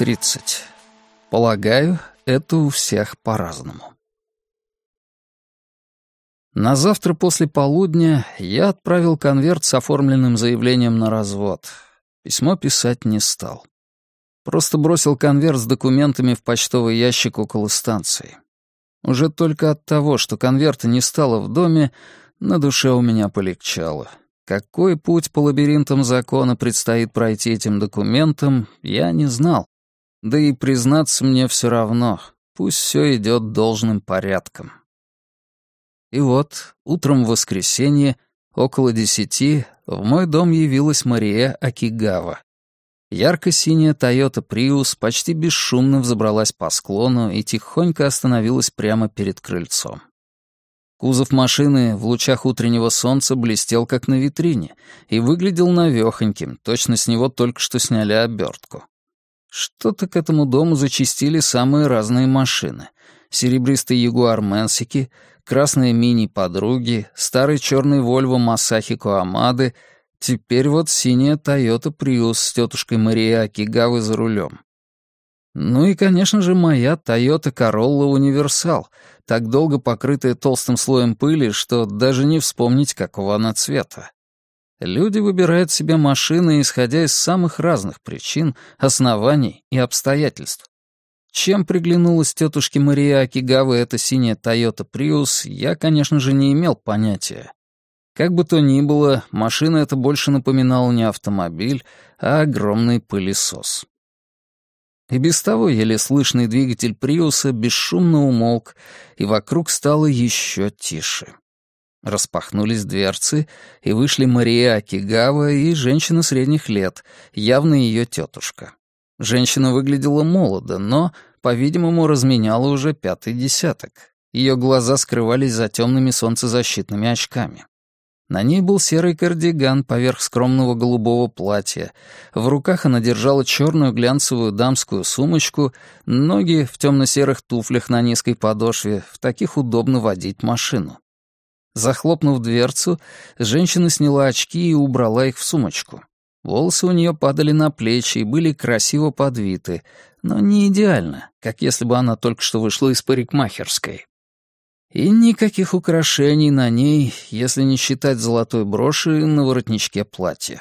30. Полагаю, это у всех по-разному. На завтра после полудня я отправил конверт с оформленным заявлением на развод. Письмо писать не стал. Просто бросил конверт с документами в почтовый ящик около станции. Уже только от того, что конверта не стало в доме, на душе у меня полегчало. Какой путь по лабиринтам закона предстоит пройти этим документам, я не знал. Да и признаться мне все равно, пусть все идет должным порядком. И вот, утром в воскресенье, около десяти, в мой дом явилась Мария Акигава. Ярко-синяя Toyota Prius почти бесшумно взобралась по склону и тихонько остановилась прямо перед крыльцом. Кузов машины в лучах утреннего солнца блестел как на витрине и выглядел навёхоньким, точно с него только что сняли обертку. Что-то к этому дому зачистили самые разные машины. Серебристый Ягуар Мэнсики, красные мини-подруги, старый черный Вольво Масахи Коамады, теперь вот синяя Тойота Приус с тетушкой Марией Акигавы за рулем. Ну и, конечно же, моя Toyota Corolla Универсал, так долго покрытая толстым слоем пыли, что даже не вспомнить, какого она цвета. Люди выбирают себе машины, исходя из самых разных причин, оснований и обстоятельств. Чем приглянулась тетушке Мария Акигавы эта синяя Toyota Prius, я, конечно же, не имел понятия. Как бы то ни было, машина эта больше напоминала не автомобиль, а огромный пылесос. И без того еле слышный двигатель Приуса бесшумно умолк, и вокруг стало еще тише. Распахнулись дверцы, и вышли Мария Акигава и женщина средних лет, явно ее тетушка. Женщина выглядела молодо, но, по-видимому, разменяла уже пятый десяток. Ее глаза скрывались за темными солнцезащитными очками. На ней был серый кардиган поверх скромного голубого платья. В руках она держала черную глянцевую дамскую сумочку, ноги в темно-серых туфлях на низкой подошве, в таких удобно водить машину. Захлопнув дверцу, женщина сняла очки и убрала их в сумочку. Волосы у нее падали на плечи и были красиво подвиты, но не идеально, как если бы она только что вышла из парикмахерской. И никаких украшений на ней, если не считать золотой броши на воротничке платья.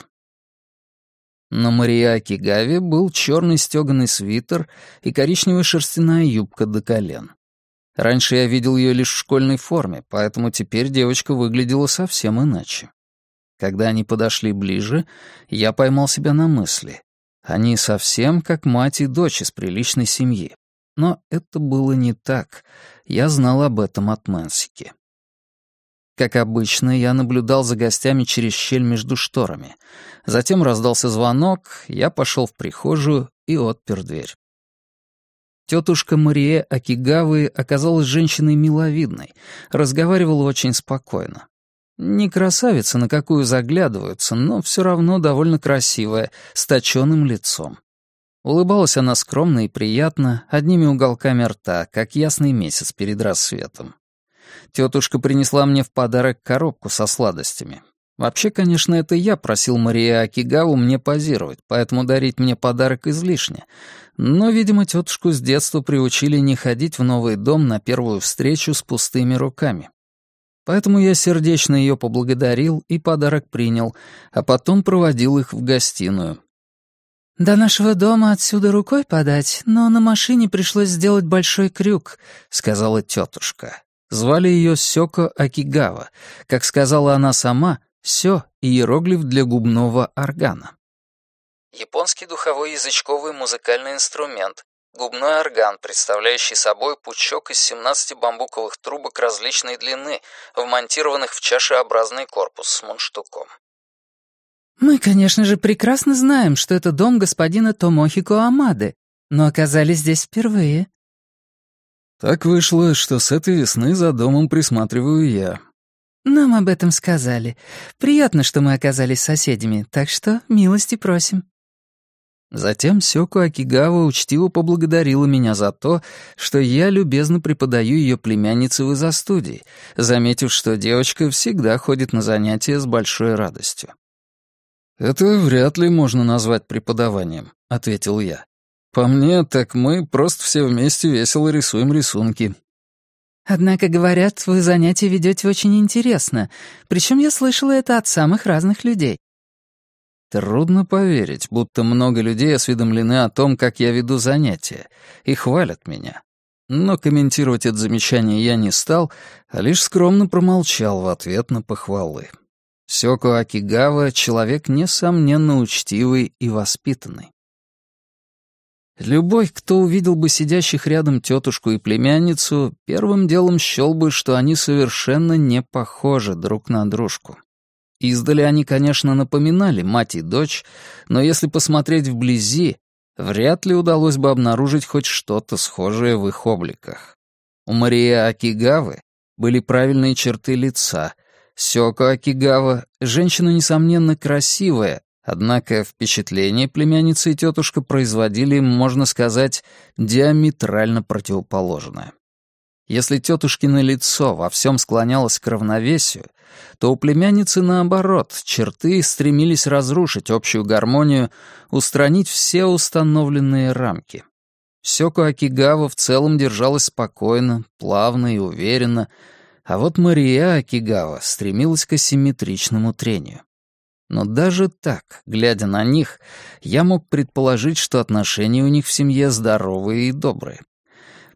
На Мария Акигаве был черный стеганый свитер и коричневая шерстяная юбка до колен. Раньше я видел ее лишь в школьной форме, поэтому теперь девочка выглядела совсем иначе. Когда они подошли ближе, я поймал себя на мысли. Они совсем как мать и дочь из приличной семьи. Но это было не так. Я знал об этом от Мэнсики. Как обычно, я наблюдал за гостями через щель между шторами. Затем раздался звонок, я пошел в прихожую и отпер дверь. Тетушка Мария Акигавы оказалась женщиной миловидной, разговаривала очень спокойно. Не красавица, на какую заглядываются, но все равно довольно красивая, с точенным лицом. Улыбалась она скромно и приятно, одними уголками рта, как ясный месяц перед рассветом. Тетушка принесла мне в подарок коробку со сладостями. Вообще, конечно, это я просил Мария Акигаву мне позировать, поэтому дарить мне подарок излишне. Но, видимо, тетушку с детства приучили не ходить в новый дом на первую встречу с пустыми руками. Поэтому я сердечно ее поблагодарил и подарок принял, а потом проводил их в гостиную, «До нашего дома отсюда рукой подать, но на машине пришлось сделать большой крюк», — сказала тетушка. Звали ее Сёко Акигава. Как сказала она сама, «сё» — иероглиф для губного органа. Японский духовой язычковый музыкальный инструмент. Губной орган, представляющий собой пучок из 17 бамбуковых трубок различной длины, вмонтированных в чашеобразный корпус с мундштуком. «Мы, конечно же, прекрасно знаем, что это дом господина Томохико Амады, но оказались здесь впервые». «Так вышло, что с этой весны за домом присматриваю я». «Нам об этом сказали. Приятно, что мы оказались соседями, так что милости просим». Затем Сёку Акигава учтиво поблагодарила меня за то, что я любезно преподаю ее племяннице в изо-студии, заметив, что девочка всегда ходит на занятия с большой радостью. «Это вряд ли можно назвать преподаванием», — ответил я. По мне, так мы просто все вместе весело рисуем рисунки. Однако, говорят, вы занятия ведете очень интересно. Причем я слышала это от самых разных людей. Трудно поверить, будто много людей осведомлены о том, как я веду занятия, и хвалят меня. Но комментировать это замечание я не стал, а лишь скромно промолчал в ответ на похвалы. Сёко Акигава — человек, несомненно, учтивый и воспитанный. Любой, кто увидел бы сидящих рядом тетушку и племянницу, первым делом счел бы, что они совершенно не похожи друг на дружку. Издали они, конечно, напоминали мать и дочь, но если посмотреть вблизи, вряд ли удалось бы обнаружить хоть что-то схожее в их обликах. У Марии Акигавы были правильные черты лица. Сёко Акигава — женщина, несомненно, красивая, однако впечатление племянницы и тетушка производили, можно сказать, диаметрально противоположное. Если тетушкино лицо во всем склонялось к равновесию, то у племянницы наоборот, черты стремились разрушить общую гармонию, устранить все установленные рамки. Сёко Акигава в целом держалась спокойно, плавно и уверенно, а вот Мария Акигава стремилась к асимметричному трению. Но даже так, глядя на них, я мог предположить, что отношения у них в семье здоровые и добрые.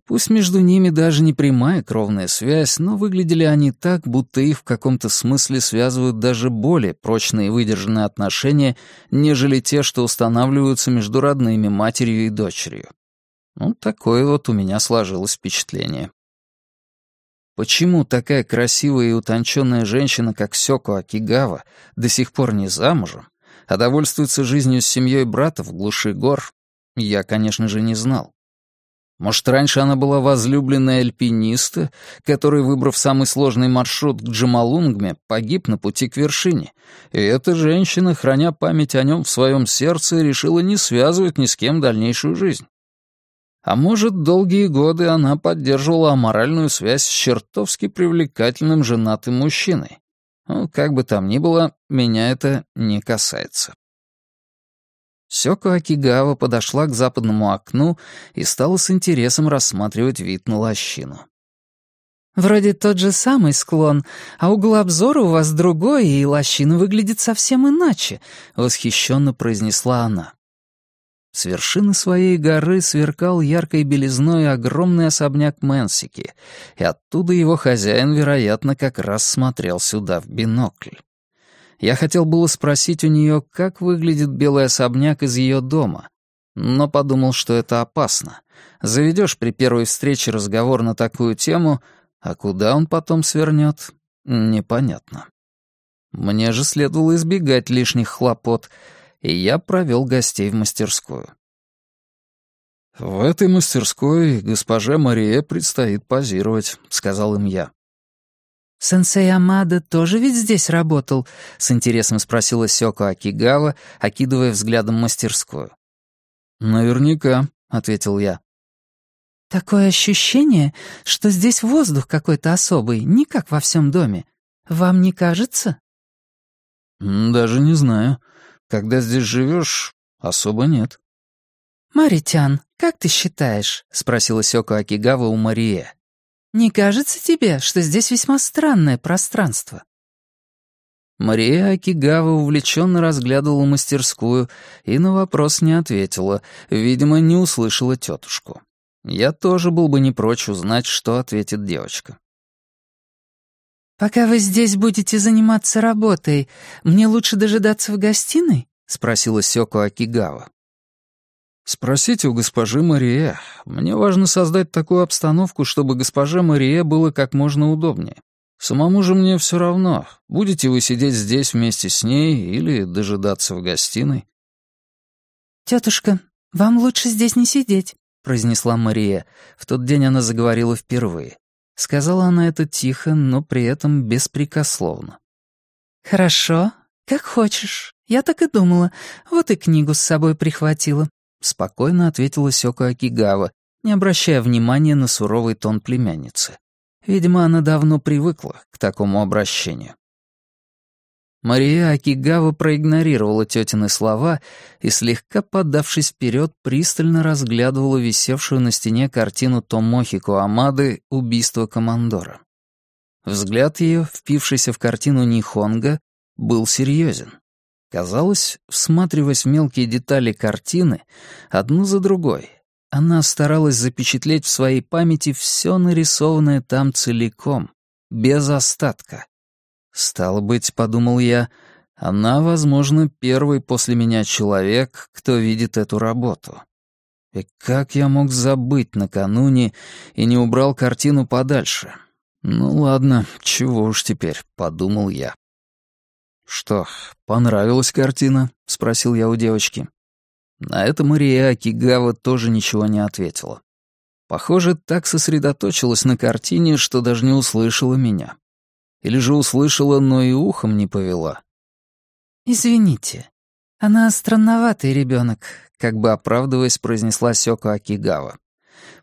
Пусть между ними даже не прямая кровная связь, но выглядели они так, будто их в каком-то смысле связывают даже более прочные и выдержанные отношения, нежели те, что устанавливаются между родными матерью и дочерью. Ну, такое вот у меня сложилось впечатление. Почему такая красивая и утонченная женщина, как Сёко Акигава, до сих пор не замужем, а довольствуется жизнью с семьей брата в глуши гор, я, конечно же, не знал. Может, раньше она была возлюбленной альпиниста, который, выбрав самый сложный маршрут к Джамалунгме, погиб на пути к вершине. И эта женщина, храня память о нем в своем сердце, решила не связывать ни с кем дальнейшую жизнь. А может, долгие годы она поддерживала аморальную связь с чертовски привлекательным женатым мужчиной. Ну, как бы там ни было, меня это не касается. Сёко Акигава подошла к западному окну и стала с интересом рассматривать вид на лощину. «Вроде тот же самый склон, а угол обзора у вас другой, и лощина выглядит совсем иначе», — восхищенно произнесла она. С вершины своей горы сверкал яркой белизной огромный особняк Мэнсики, и оттуда его хозяин, вероятно, как раз смотрел сюда в бинокль. Я хотел было спросить у нее, как выглядит белый особняк из ее дома, но подумал, что это опасно. Заведешь при первой встрече разговор на такую тему, а куда он потом свернет, непонятно. Мне же следовало избегать лишних хлопот, и я провел гостей в мастерскую. «В этой мастерской госпоже Марие предстоит позировать», — сказал им я. «Сенсей Амада тоже ведь здесь работал?» — с интересом спросила Сёко Акигава, окидывая взглядом мастерскую. «Наверняка», — ответил я. «Такое ощущение, что здесь воздух какой-то особый, не как во всем доме. Вам не кажется?» «Даже не знаю. Когда здесь живешь, особо нет». «Маритян, как ты считаешь?» — спросила Сёко Акигава у Марие. Не кажется тебе, что здесь весьма странное пространство?» Мария Акигава увлеченно разглядывала мастерскую и на вопрос не ответила, видимо, не услышала тетушку. Я тоже был бы не прочь узнать, что ответит девочка. «Пока вы здесь будете заниматься работой, мне лучше дожидаться в гостиной?» — спросила Сёко Акигава. «Спросите у госпожи Мария. Мне важно создать такую обстановку, чтобы госпоже Мария было как можно удобнее. Самому же мне все равно, будете вы сидеть здесь вместе с ней или дожидаться в гостиной». «Тетушка, вам лучше здесь не сидеть», — произнесла Мария. В тот день она заговорила впервые. Сказала она это тихо, но при этом беспрекословно. «Хорошо, как хочешь. Я так и думала. Вот и книгу с собой прихватила. — спокойно ответила Сёка Акигава, не обращая внимания на суровый тон племянницы. Видимо, она давно привыкла к такому обращению. Мария Акигава проигнорировала тетины слова и, слегка подавшись вперед, пристально разглядывала висевшую на стене картину Томохи Куамады «Убийство командора». Взгляд ее, впившийся в картину Нихонга, был серьезен. Казалось, всматриваясь в мелкие детали картины, одну за другой, она старалась запечатлеть в своей памяти все нарисованное там целиком, без остатка. Стало быть, подумал я, она, возможно, первый после меня человек, кто видит эту работу. И как я мог забыть накануне и не убрал картину подальше? Ну ладно, чего уж теперь, подумал я. «Что, понравилась картина?» — спросил я у девочки. На это Мария Акигава тоже ничего не ответила. Похоже, так сосредоточилась на картине, что даже не услышала меня. Или же услышала, но и ухом не повела. «Извините, она странноватый ребенок», — как бы оправдываясь, произнесла Сёко Акигава.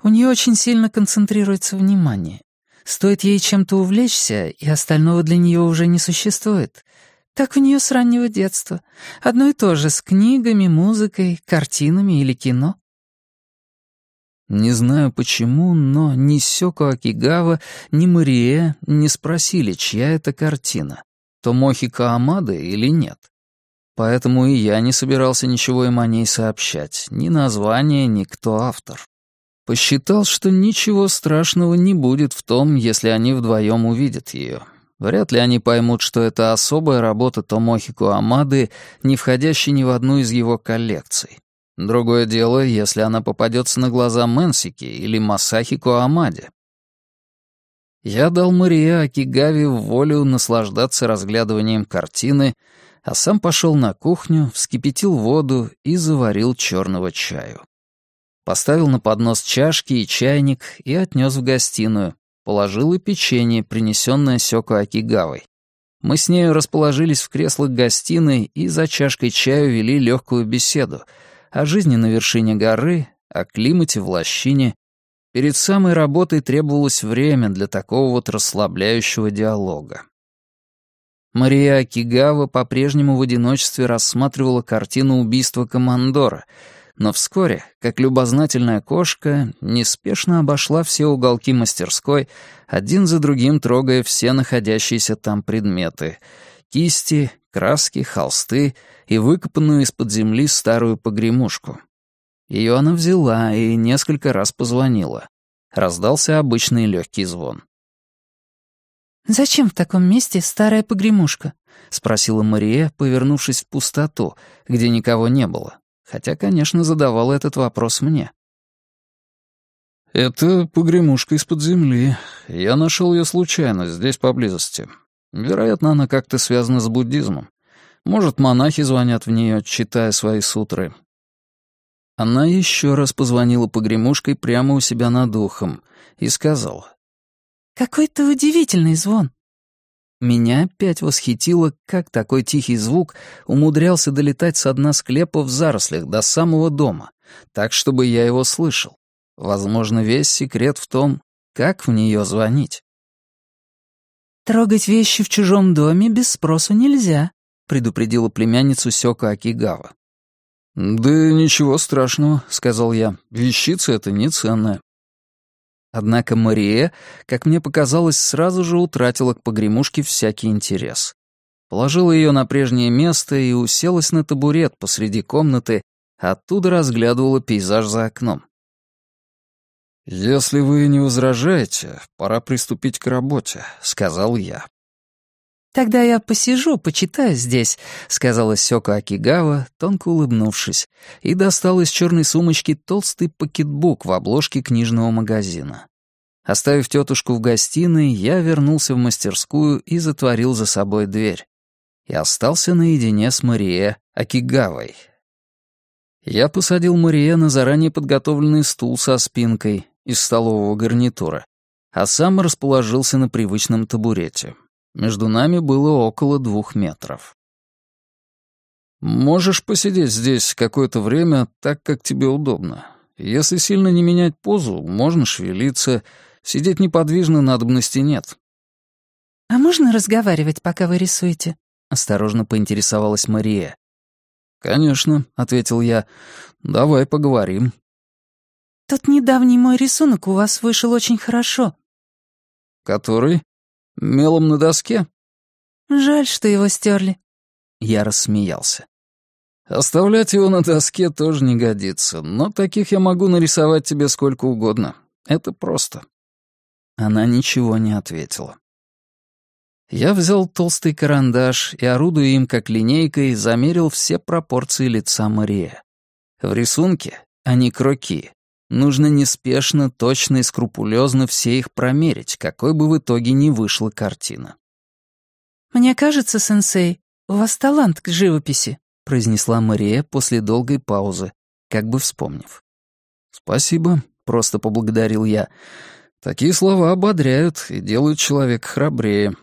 «У нее очень сильно концентрируется внимание. Стоит ей чем-то увлечься, и остального для нее уже не существует. Так у нее с раннего детства. Одно и то же с книгами, музыкой, картинами или кино. Не знаю почему, но ни Сёко Акигава, ни Марие не спросили, чья это картина, Томохи Каамады или нет. Поэтому и я не собирался ничего им о ней сообщать, ни название, ни кто автор. Посчитал, что ничего страшного не будет в том, если они вдвоем увидят ее. Вряд ли они поймут, что это особая работа Томохи Куамады, не входящая ни в одну из его коллекций. Другое дело, если она попадется на глаза Мэнсики или Масахи Куамаде. Я дал Мария Акигаве волю наслаждаться разглядыванием картины, а сам пошел на кухню, вскипятил воду и заварил черного чаю. Поставил на поднос чашки и чайник и отнес в гостиную. Положил и печенье, принесенное Сёко Акигавой. Мы с нею расположились в креслах гостиной и за чашкой чаю вели легкую беседу — о жизни на вершине горы, о климате в лощине. Перед самой работой требовалось время для такого вот расслабляющего диалога. Мария Акигава по-прежнему в одиночестве рассматривала картину убийства командора, но вскоре, как любознательная кошка, неспешно обошла все уголки мастерской, один за другим трогая все находящиеся там предметы — кисти, краски, холсты и выкопанную из-под земли старую погремушку. Ее она взяла и несколько раз позвонила. Раздался обычный легкий звон. «Зачем в таком месте старая погремушка?» — спросила Мария, повернувшись в пустоту, где никого не было, хотя, конечно, задавала этот вопрос мне. «Это погремушка из-под земли. Я нашел ее случайно, здесь поблизости. Вероятно, она как-то связана с буддизмом. Может, монахи звонят в нее, читая свои сутры. Она еще раз позвонила погремушкой прямо у себя над ухом и сказала. «Какой-то удивительный звон». Меня опять восхитило, как такой тихий звук умудрялся долетать с дна склепа в зарослях до самого дома, так, чтобы я его слышал. Возможно, весь секрет в том, как в нее звонить. «Трогать вещи в чужом доме без спросу нельзя», предупредила племянницу Сёка Акигава. «Да ничего страшного», — сказал я. «Вещица эта не ценная». Однако Мария, как мне показалось, сразу же утратила к погремушке всякий интерес. Положила ее на прежнее место и уселась на табурет посреди комнаты, оттуда разглядывала пейзаж за окном. «Если вы не возражаете, пора приступить к работе», — сказал я. «Тогда я посижу, почитаю здесь», — сказала Сёка Акигава, тонко улыбнувшись, и достал из черной сумочки толстый пакетбук в обложке книжного магазина. Оставив тетушку в гостиной, я вернулся в мастерскую и затворил за собой дверь. И остался наедине с Марие Акигавой. Я посадил Марие на заранее подготовленный стул со спинкой из столового гарнитура, а сам расположился на привычном табурете. Между нами было около двух метров. «Можешь посидеть здесь какое-то время так, как тебе удобно. Если сильно не менять позу, можно шевелиться. Сидеть неподвижно надобности нет». «А можно разговаривать, пока вы рисуете?» — осторожно поинтересовалась Мария. «Конечно», — ответил я. «Давай поговорим». «Тот недавний мой рисунок у вас вышел очень хорошо». «Который? Мелом на доске?» «Жаль, что его стерли». Я рассмеялся. «Оставлять его на доске тоже не годится, но таких я могу нарисовать тебе сколько угодно. Это просто». Она ничего не ответила. Я взял толстый карандаш и, орудуя им как линейкой, замерил все пропорции лица Мария. В рисунке, а не кроки, нужно неспешно, точно и скрупулезно все их промерить, какой бы в итоге ни вышла картина. «Мне кажется, сенсей, у вас талант к живописи», произнесла Мария после долгой паузы, как бы вспомнив. «Спасибо», — просто поблагодарил я. «Такие слова ободряют и делают человека храбрее».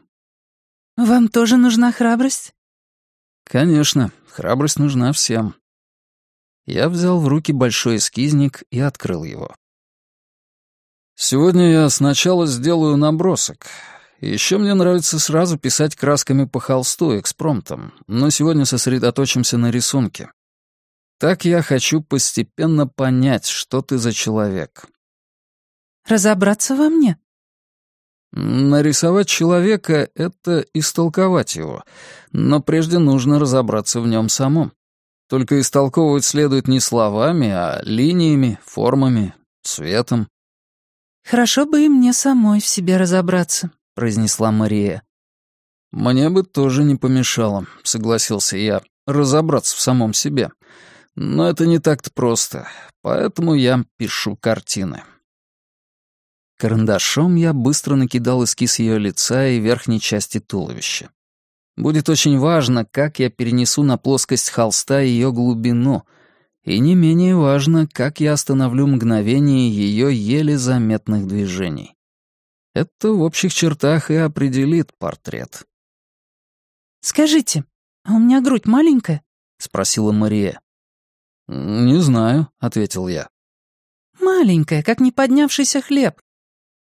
«Вам тоже нужна храбрость?» «Конечно, храбрость нужна всем». Я взял в руки большой эскизник и открыл его. «Сегодня я сначала сделаю набросок. Еще мне нравится сразу писать красками по холсту экспромтом, но сегодня сосредоточимся на рисунке. Так я хочу постепенно понять, что ты за человек». «Разобраться во мне?» Нарисовать человека — это истолковать его, но прежде нужно разобраться в нем самом. Только истолковывать следует не словами, а линиями, формами, цветом. «Хорошо бы и мне самой в себе разобраться», — произнесла Мария. «Мне бы тоже не помешало», — согласился я, — «разобраться в самом себе. Но это не так-то просто, поэтому я пишу картины». Карандашом я быстро накидал эскиз ее лица и верхней части туловища. Будет очень важно, как я перенесу на плоскость холста ее глубину, и не менее важно, как я остановлю мгновение ее еле заметных движений. Это в общих чертах и определит портрет. «Скажите, а у меня грудь маленькая?» — спросила Мария. «Не знаю», — ответил я. «Маленькая, как не поднявшийся хлеб.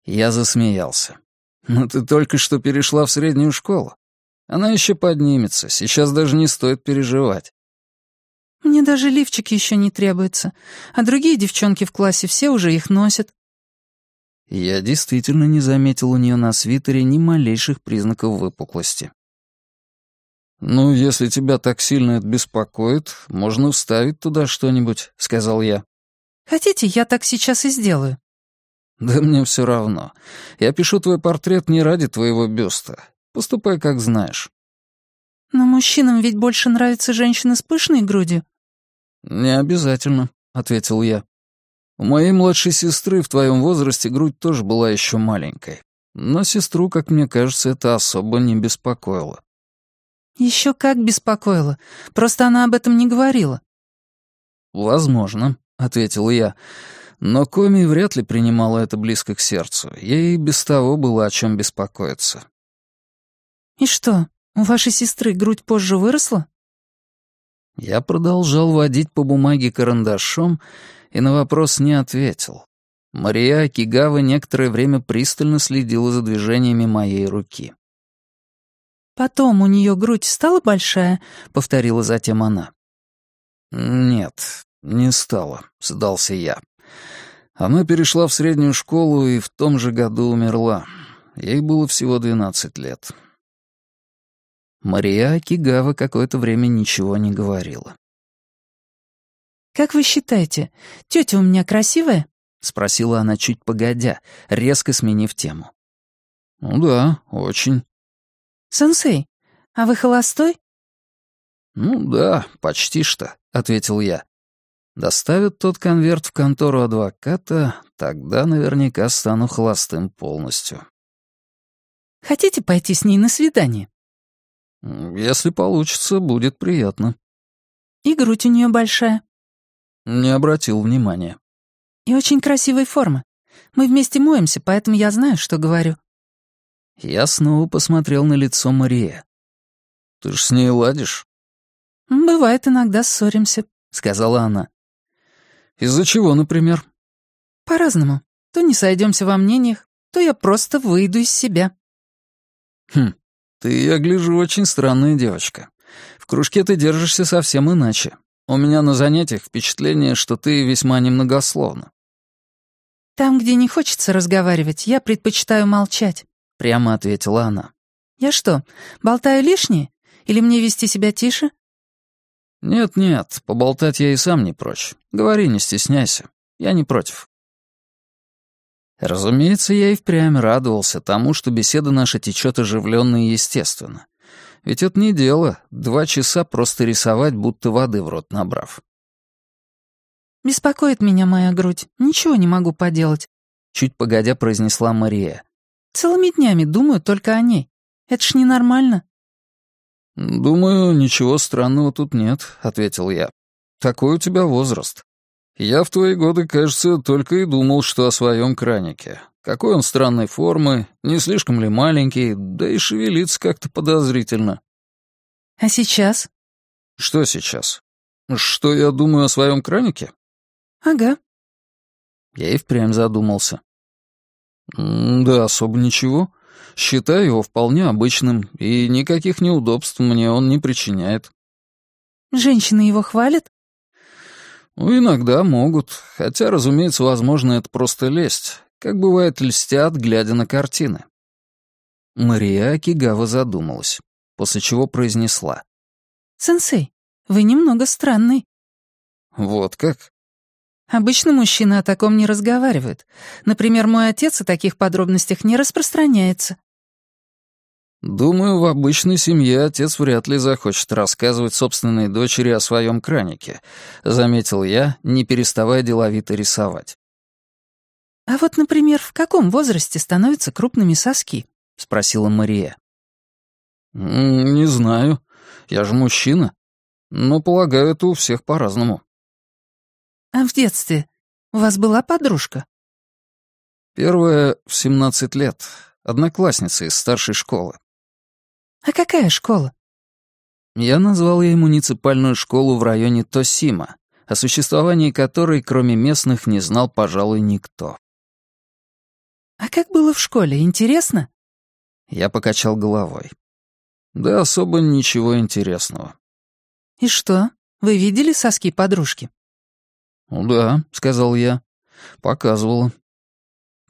Я засмеялся. «Ну ты только что перешла в среднюю школу. Она еще поднимется, сейчас даже не стоит переживать». «Мне даже лифчики еще не требуется, а другие девчонки в классе все уже их носят». Я действительно не заметил у нее на свитере ни малейших признаков выпуклости. «Ну, если тебя так сильно это беспокоит, можно вставить туда что-нибудь», — сказал я. «Хотите, я так сейчас и сделаю?» «Да мне все равно. Я пишу твой портрет не ради твоего бюста. Поступай, как знаешь». «Но мужчинам ведь больше нравятся женщины с пышной грудью». «Не обязательно», — ответил я. «У моей младшей сестры в твоем возрасте грудь тоже была еще маленькой. Но сестру, как мне кажется, это особо не беспокоило». Еще как беспокоило. Просто она об этом не говорила». «Возможно», — ответил я. Но Коми вряд ли принимала это близко к сердцу. Ей без того было о чем беспокоиться. «И что, у вашей сестры грудь позже выросла?» Я продолжал водить по бумаге карандашом и на вопрос не ответил. Мария Акигава некоторое время пристально следила за движениями моей руки. «Потом у нее грудь стала большая?» — повторила затем она. «Нет, не стала», — сдался я. Она перешла в среднюю школу и в том же году умерла. Ей было всего 12 лет. Мария Акигава какое-то время ничего не говорила. «Как вы считаете, тетя у меня красивая?» — спросила она чуть погодя, резко сменив тему. «Ну да, очень». «Сенсей, а вы холостой?» «Ну да, почти что», — ответил я. Доставят тот конверт в контору адвоката, тогда наверняка стану холостым полностью. Хотите пойти с ней на свидание? Если получится, будет приятно. И грудь у нее большая. Не обратил внимания. И очень красивой формы. Мы вместе моемся, поэтому я знаю, что говорю. Я снова посмотрел на лицо Мария. Ты ж с ней ладишь? Бывает, иногда ссоримся, сказала она. Из-за чего, например? По-разному. То не сойдемся во мнениях, то я просто выйду из себя. Хм, «Ты, я гляжу, очень странная девочка. В кружке ты держишься совсем иначе. У меня на занятиях впечатление, что ты весьма немногословна». «Там, где не хочется разговаривать, я предпочитаю молчать», — прямо ответила она. «Я что, болтаю лишнее? Или мне вести себя тише?» «Нет-нет, поболтать я и сам не прочь. Говори, не стесняйся. Я не против». Разумеется, я и впрямь радовался тому, что беседа наша течет оживленно и естественно. Ведь это не дело, два часа просто рисовать, будто воды в рот набрав. «Беспокоит меня моя грудь, ничего не могу поделать», — чуть погодя произнесла Мария. «Целыми днями думаю только о ней. Это ж ненормально». «Думаю, ничего странного тут нет», — ответил я. «Такой у тебя возраст. Я в твои годы, кажется, только и думал, что о своем кранике. Какой он странной формы, не слишком ли маленький, да и шевелится как-то подозрительно». «А сейчас?» «Что сейчас? Что я думаю о своем кранике?» «Ага». Я и впрямь задумался. «Да, особо ничего. Считаю его вполне обычным, и никаких неудобств мне он не причиняет». «Женщины его хвалят?» Ну, иногда могут, хотя, разумеется, возможно, это просто лесть, как бывает льстят, глядя на картины. Мария Акигава задумалась, после чего произнесла. «Сенсей, вы немного странный». «Вот как?» Обычно мужчины о таком не разговаривают. Например, мой отец о таких подробностях не распространяется. Думаю, в обычной семье отец вряд ли захочет рассказывать собственной дочери о своем кранике, заметил я, не переставая деловито рисовать. А вот, например, в каком возрасте становятся крупными соски? спросила Мария. Не знаю. Я же мужчина. Но, полагаю, это у всех по-разному. А в детстве у вас была подружка? Первая в 17 лет, одноклассница из старшей школы. А какая школа? Я назвал ей муниципальную школу в районе Тосима, о существовании которой, кроме местных, не знал, пожалуй, никто. А как было в школе, интересно? Я покачал головой. Да особо ничего интересного. И что, вы видели соски подружки? «Ну да», — сказал я. Показывала.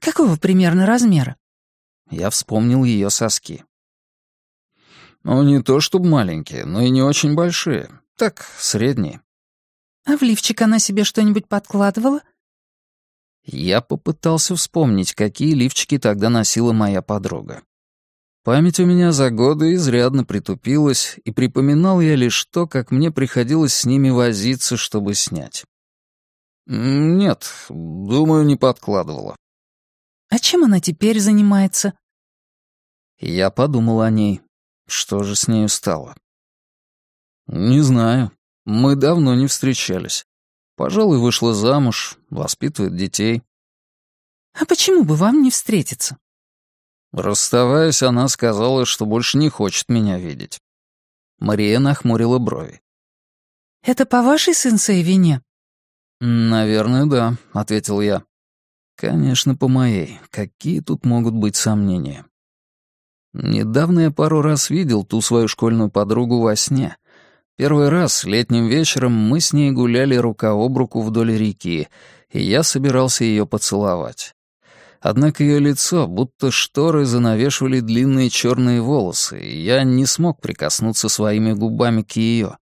«Какого примерно размера?» Я вспомнил ее соски. Ну, не то чтобы маленькие, но и не очень большие. Так, средние. «А в лифчик она себе что-нибудь подкладывала?» Я попытался вспомнить, какие лифчики тогда носила моя подруга. Память у меня за годы изрядно притупилась, и припоминал я лишь то, как мне приходилось с ними возиться, чтобы снять. «Нет, думаю, не подкладывала». «А чем она теперь занимается?» Я подумал о ней. Что же с нею стало? «Не знаю. Мы давно не встречались. Пожалуй, вышла замуж, воспитывает детей». «А почему бы вам не встретиться?» Расставаясь, она сказала, что больше не хочет меня видеть. Мария нахмурила брови. «Это по вашей сенсей вине?» «Наверное, да», — ответил я. «Конечно, по моей. Какие тут могут быть сомнения?» Недавно я пару раз видел ту свою школьную подругу во сне. Первый раз летним вечером мы с ней гуляли рука об руку вдоль реки, и я собирался ее поцеловать. Однако ее лицо, будто шторы, занавешивали длинные черные волосы, и я не смог прикоснуться своими губами к ее.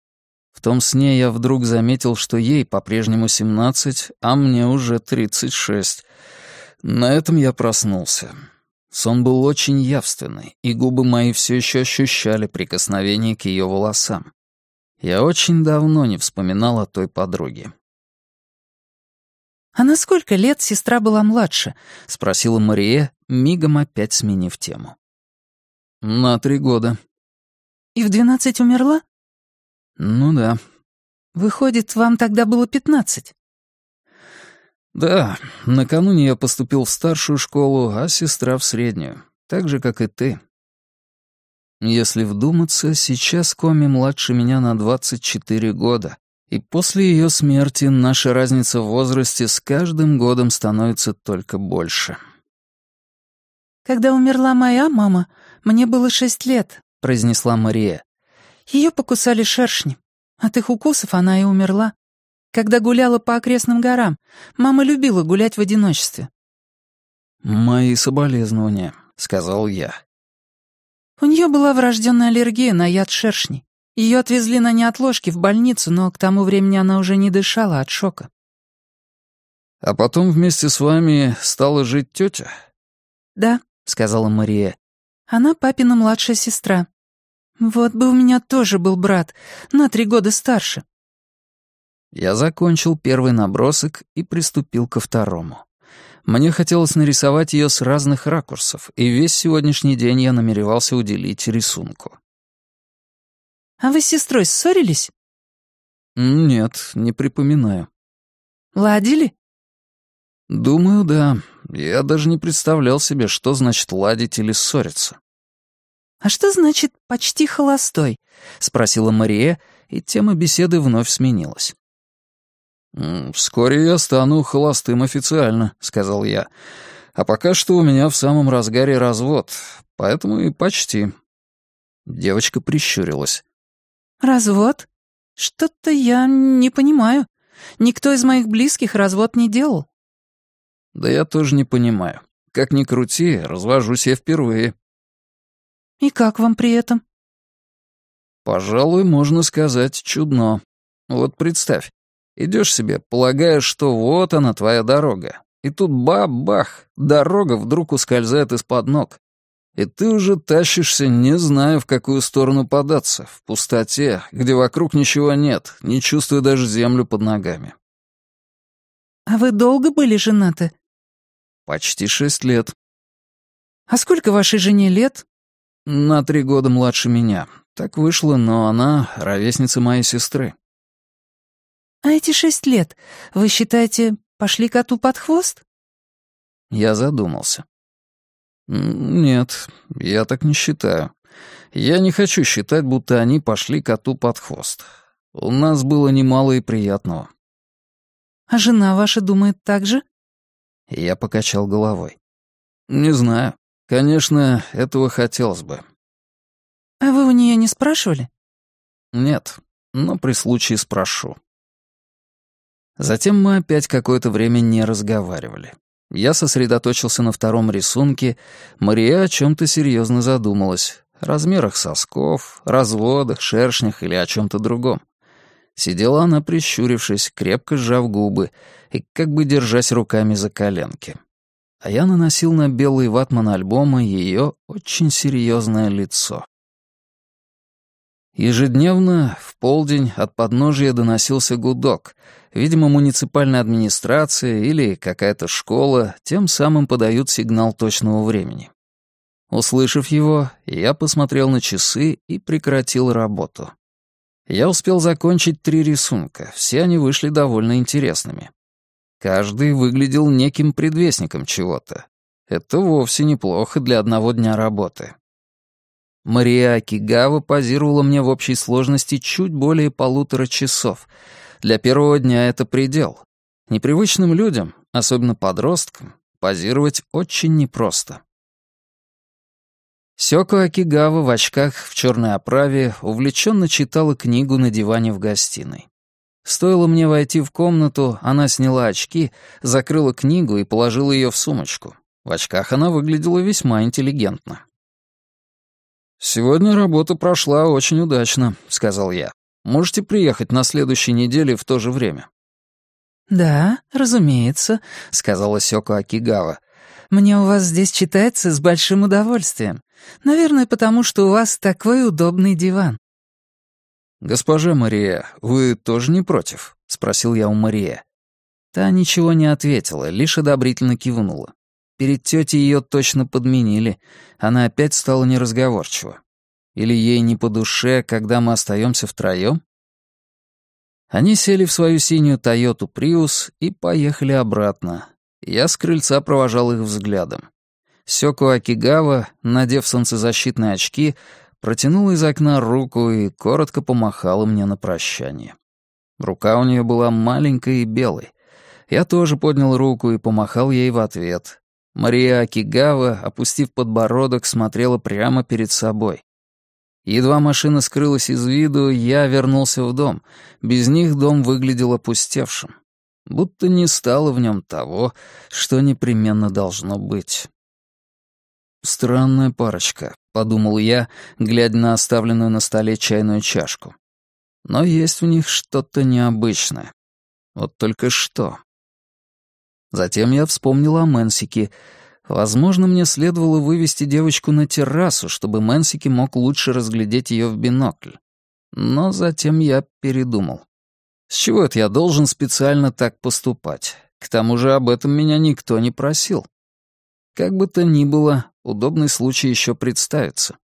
В том сне я вдруг заметил, что ей по-прежнему 17, а мне уже 36. На этом я проснулся. Сон был очень явственный, и губы мои все еще ощущали прикосновение к ее волосам. Я очень давно не вспоминал о той подруге. «А на сколько лет сестра была младше?» — спросила Мария, мигом опять сменив тему. «На три года». «И в двенадцать умерла?» «Ну да». «Выходит, вам тогда было пятнадцать?» «Да, накануне я поступил в старшую школу, а сестра в среднюю, так же, как и ты». Если вдуматься, сейчас Коми младше меня на 24 года, и после ее смерти наша разница в возрасте с каждым годом становится только больше. «Когда умерла моя мама, мне было шесть лет, произнесла Мария. Ее покусали шершни. От их укусов она и умерла. Когда гуляла по окрестным горам, мама любила гулять в одиночестве. «Мои соболезнования», — сказал я. У нее была врожденная аллергия на яд шершней. Ее отвезли на неотложке в больницу, но к тому времени она уже не дышала от шока. «А потом вместе с вами стала жить тетя?» «Да», — сказала Мария. «Она папина младшая сестра. Вот бы у меня тоже был брат, на три года старше». Я закончил первый набросок и приступил ко второму. Мне хотелось нарисовать ее с разных ракурсов, и весь сегодняшний день я намеревался уделить рисунку. «А вы с сестрой ссорились?» «Нет, не припоминаю». «Ладили?» «Думаю, да. Я даже не представлял себе, что значит ладить или ссориться». «А что значит «почти холостой»?» — спросила Мария, и тема беседы вновь сменилась. «Вскоре я стану холостым официально», — сказал я. «А пока что у меня в самом разгаре развод, поэтому и почти». Девочка прищурилась. «Развод? Что-то я не понимаю. Никто из моих близких развод не делал». «Да я тоже не понимаю. Как ни крути, развожусь я впервые». «И как вам при этом?» «Пожалуй, можно сказать, чудно. Вот представь, Идешь себе, полагая, что вот она, твоя дорога. И тут бах-бах, дорога вдруг ускользает из-под ног. И ты уже тащишься, не зная, в какую сторону податься, в пустоте, где вокруг ничего нет, не чувствуя даже землю под ногами. «А вы долго были женаты?» «Почти шесть лет». «А сколько вашей жене лет?» «На три года младше меня. Так вышло, но она ровесница моей сестры». «А эти шесть лет, вы считаете, пошли коту под хвост?» Я задумался. «Нет, я так не считаю. Я не хочу считать, будто они пошли коту под хвост. У нас было немало и приятного». «А жена ваша думает так же?» Я покачал головой. «Не знаю. Конечно, этого хотелось бы». «А вы у нее не спрашивали?» «Нет, но при случае спрошу». Затем мы опять какое-то время не разговаривали. Я сосредоточился на втором рисунке, Мария о чем-то серьезно задумалась. Размерах сосков, разводах, шершнях или о чем-то другом. Сидела она, прищурившись, крепко сжав губы и как бы держась руками за коленки. А я наносил на белый ватман альбома ее очень серьезное лицо. Ежедневно в полдень от подножия доносился гудок. Видимо, муниципальная администрация или какая-то школа тем самым подают сигнал точного времени. Услышав его, я посмотрел на часы и прекратил работу. Я успел закончить три рисунка, все они вышли довольно интересными. Каждый выглядел неким предвестником чего-то. Это вовсе неплохо для одного дня работы. Мария Акигава позировала мне в общей сложности чуть более полутора часов. Для первого дня это предел. Непривычным людям, особенно подросткам, позировать очень непросто. Сёко Акигава в очках в черной оправе увлеченно читала книгу на диване в гостиной. Стоило мне войти в комнату, она сняла очки, закрыла книгу и положила ее в сумочку. В очках она выглядела весьма интеллигентно. «Сегодня работа прошла очень удачно», — сказал я. «Можете приехать на следующей неделе в то же время». «Да, разумеется», — сказала Сёко Акигава. «Мне у вас здесь читается с большим удовольствием. Наверное, потому что у вас такой удобный диван». «Госпожа Мария, вы тоже не против?» — спросил я у Мария. Та ничего не ответила, лишь одобрительно кивнула. Перед тетей ее точно подменили. Она опять стала неразговорчива. Или ей не по душе, когда мы остаемся втроем? Они сели в свою синюю Тойоту Приус и поехали обратно. Я с крыльца провожал их взглядом. Сёку Акигава, надев солнцезащитные очки, протянула из окна руку и коротко помахала мне на прощание. Рука у нее была маленькая и белой. Я тоже поднял руку и помахал ей в ответ. Мария Акигава, опустив подбородок, смотрела прямо перед собой. Едва машина скрылась из виду, я вернулся в дом. Без них дом выглядел опустевшим. Будто не стало в нем того, что непременно должно быть. «Странная парочка», — подумал я, глядя на оставленную на столе чайную чашку. «Но есть в них что-то необычное. Вот только что». Затем я вспомнил о Мэнсике — Возможно, мне следовало вывести девочку на террасу, чтобы Мэнсики мог лучше разглядеть ее в бинокль. Но затем я передумал. С чего это я должен специально так поступать? К тому же об этом меня никто не просил. Как бы то ни было, удобный случай еще представится.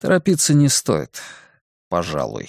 Торопиться не стоит. Пожалуй.